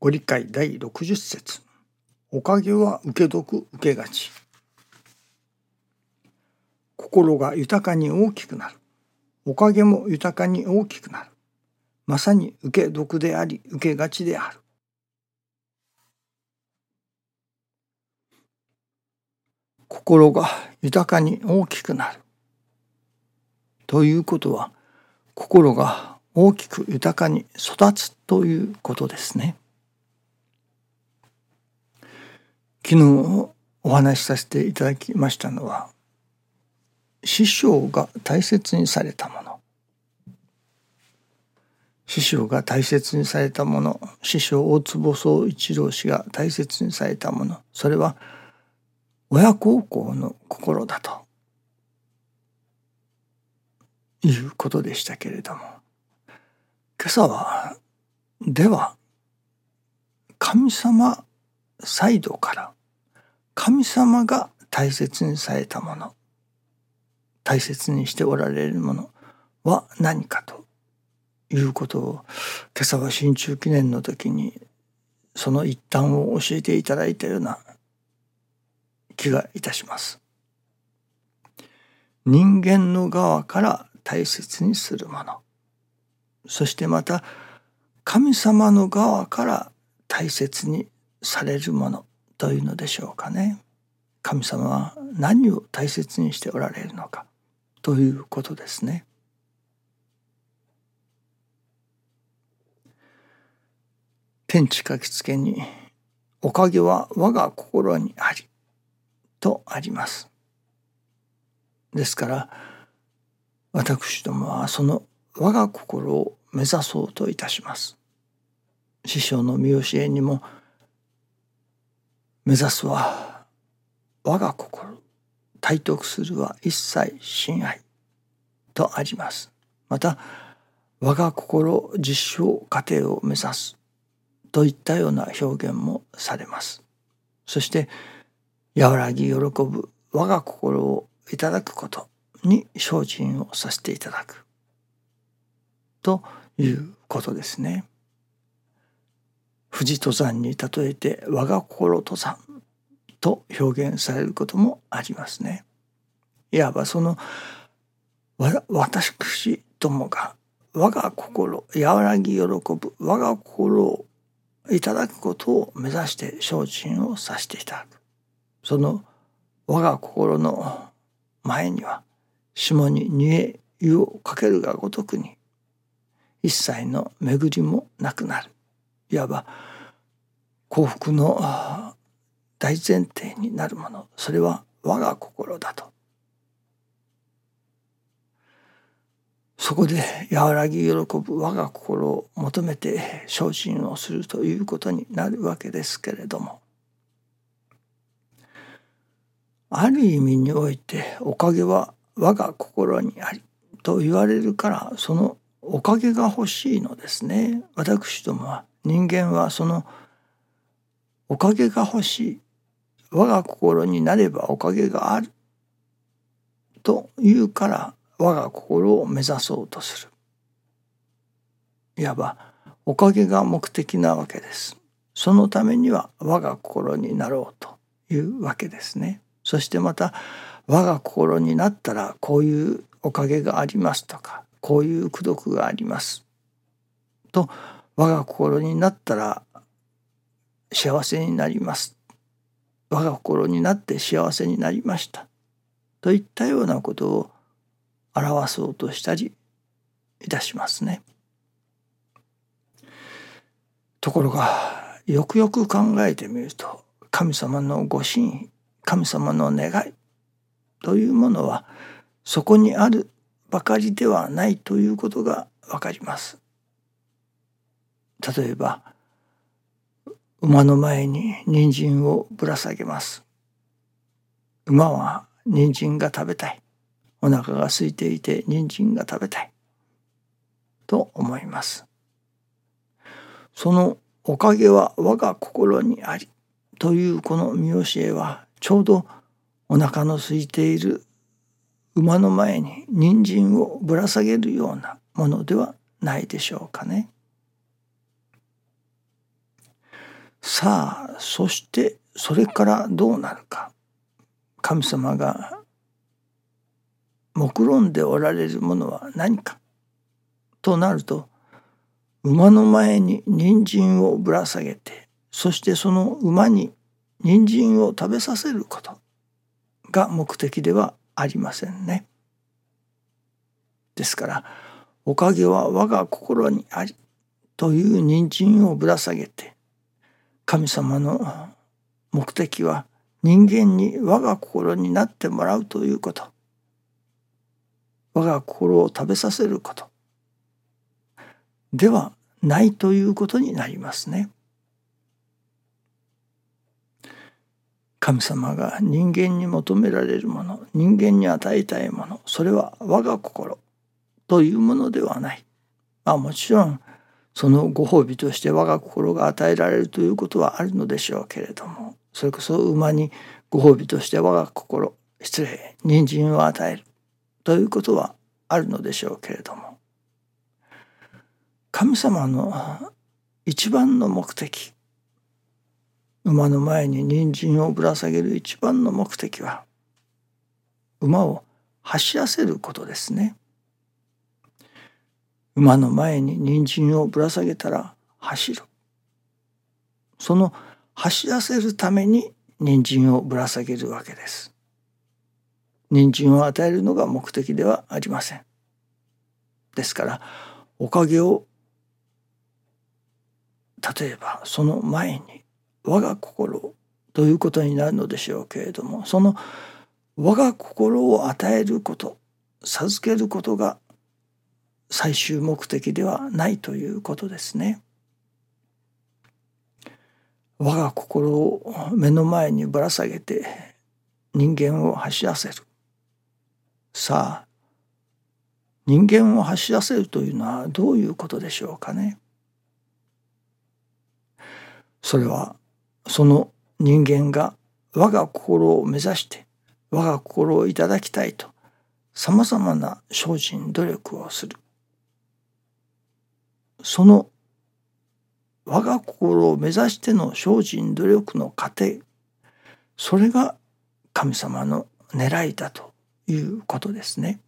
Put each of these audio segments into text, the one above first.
ご理解第60節。おかげは受け得受けがち。心が豊かに大きくなる。おかげも豊かに大きくなる。まさに受け得であり受けがちである。心が豊かに大きくなる。ということは心が大きく豊かに育つということですね。昨日お話しさせていただきましたのは師匠が大切にされたもの。師匠が大切にされたもの。師匠大坪宗一郎氏が大切にされたもの。それは親孝行の心だと。いうことでしたけれども。今朝はでは神様サイドから神様が大切にされたもの大切にしておられるものは何かということを今朝は新中記念の時にその一端を教えていただいたような気がいたします。人間の側から大切にするものそしてまた神様の側から大切にされるものというのでしょうかね。神様は何を大切にしておられるのかということですね。天地書きつけに「おかげは我が心にあり」とあります。ですから私どもはその我が心を目指そうといたします。師匠の見教えにも目指すは我が心体得するは一切親愛とあります。また我が心実証過程を目指すといったような表現もされます。そして和らぎ喜ぶ我が心をいただくことに精進をさせていただくということですね。富士登山に例えて我が心登山と表現されることもありますね。いわばその私どもが我が心和らぎ喜ぶ我が心をいただくことを目指して精進をさせていただくその我が心の前には下に煮え湯をかけるがごとくに一切の巡りもなくなるいわば幸福の大前提になるもの。それは我が心だと。そこで和らぎ喜ぶ我が心を求めて精進をするということになるわけですけれども。ある意味においておかげは我が心にありと言われるからそのおかげが欲しいのですね。私どもは人間はそのおかげが欲しい。我が心になればおかげがあるというから我が心を目指そうとする。いわばおかげが目的なわけです。そのためには我が心になろうというわけですね。そしてまた我が心になったらこういうおかげがありますとかこういう功徳があります。と我が心になったら幸せになります我が心になって幸せになりましたといったようなことを表そうとしたりいたしますね。ところがよくよく考えてみると神様のご神意神様の願いというものはそこにあるばかりではないということがわかります。例えば馬の前に人参をぶら下げます。馬は人参が食べたい。お腹が空いていて人参が食べたい。と思います。そのおかげは我が心にありというこの見教えはちょうどお腹の空いている馬の前に人参をぶら下げるようなものではないでしょうかね。さあそしてそれからどうなるか神様が目論んでおられるものは何かとなると馬の前に人参をぶら下げてそしてその馬に人参を食べさせることが目的ではありませんね。ですから「おかげは我が心にあり」という人参をぶら下げて神様の目的は人間に我が心になってもらうということ我が心を食べさせることではないということになりますね。神様が人間に求められるもの人間に与えたいものそれは我が心というものではない。まあもちろんそのご褒美として我が心が与えられるということはあるのでしょうけれどもそれこそ馬にご褒美として我が心失礼人参を与えるということはあるのでしょうけれども神様の一番の目的馬の前に人参をぶら下げる一番の目的は馬を走らせることですね。馬の前に人参をぶら下げたら走る。その走らせるために人参をぶら下げるわけです。人参を与えるのが目的ではありません。ですからおかげを例えばその前に我が心ということになるのでしょうけれどもその我が心を与えること授けることが最終目的ではないということですね。我が心を目の前にぶら下げて人間を走らせる。さあ人間を走らせるというのはどういうことでしょうかね。それはその人間が我が心を目指して我が心をいただきたいとさまざまな精進努力をするその我が心を目指しての精進努力の過程それが神様の狙いだということですね。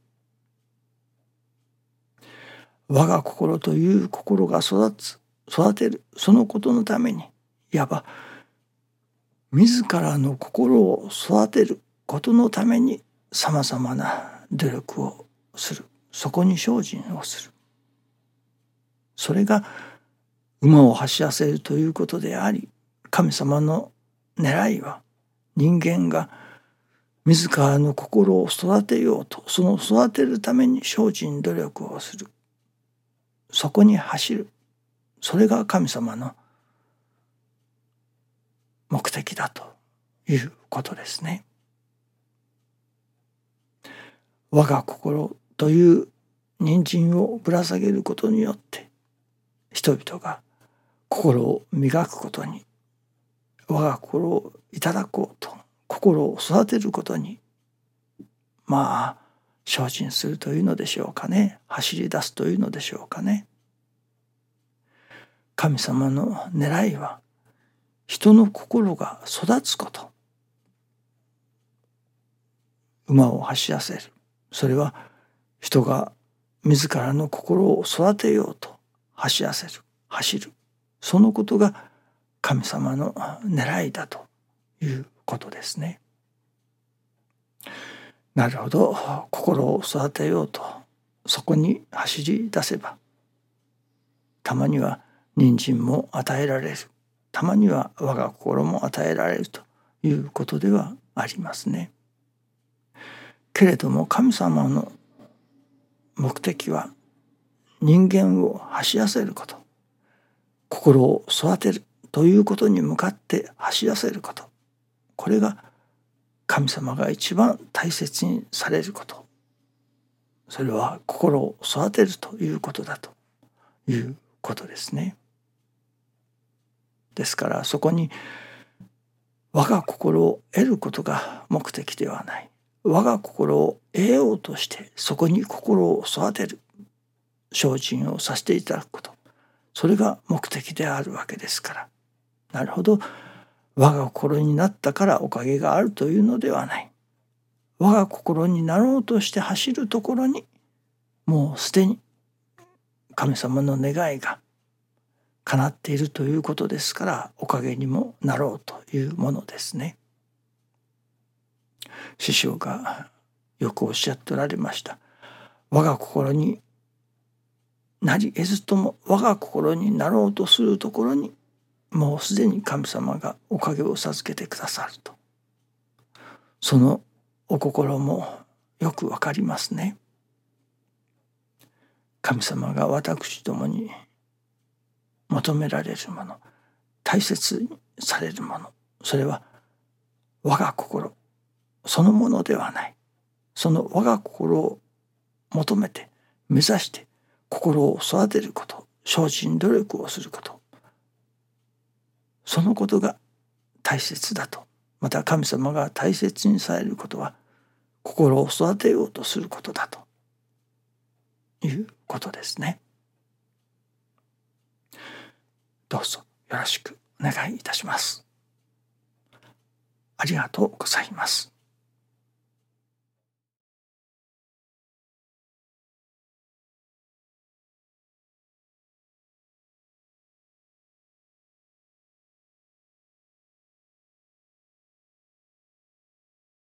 我が心という心が育つ育てるそのことのためにいわば自らの心を育てることのためにさまざまな努力をするそこに精進をするそれが馬を走らせるということであり神様の狙いは人間が自らの心を育てようとその育てるために精進努力をするそこに走るそれが神様の目的だということですね。我が心という人参をぶら下げることによって人々が心を磨くことに我が心をいただこうと心を育てることにまあ精進するというのでしょうかね。走り出すというのでしょうかね。神様の狙いは人の心が育つこと。馬を走らせる。それは人が自らの心を育てようと走らせる走るそのことが神様の狙いだということですね。なるほど心を育てようとそこに走り出せばたまには人参も与えられるたまには我が心も与えられるということではありますね。けれども神様の目的は人間を走らせること。心を育てるということに向かって走らせること。これが神様が一番大切にされること。それは心を育てるということだということですね。ですからそこに我が心を得ることが目的ではない。我が心を得ようとしてそこに心を育てる。精進をさせていただくことそれが目的であるわけですからなるほど我が心になったからおかげがあるというのではない我が心になろうとして走るところにもうすでに神様の願いが叶っているということですからおかげにもなろうというものですね。師匠がよくおっしゃっておられました。我が心になり得ずとも我が心になろうとするところにもうすでに神様がおかげを授けてくださるとそのお心もよくわかりますね。神様が私どもに求められるもの大切にされるものそれは我が心そのものではないその我が心を求めて目指して心を育てること精進努力をすることそのことが大切だとまた神様が大切にされることは心を育てようとすることだということですね。どうぞよろしくお願いいたします。ありがとうございます。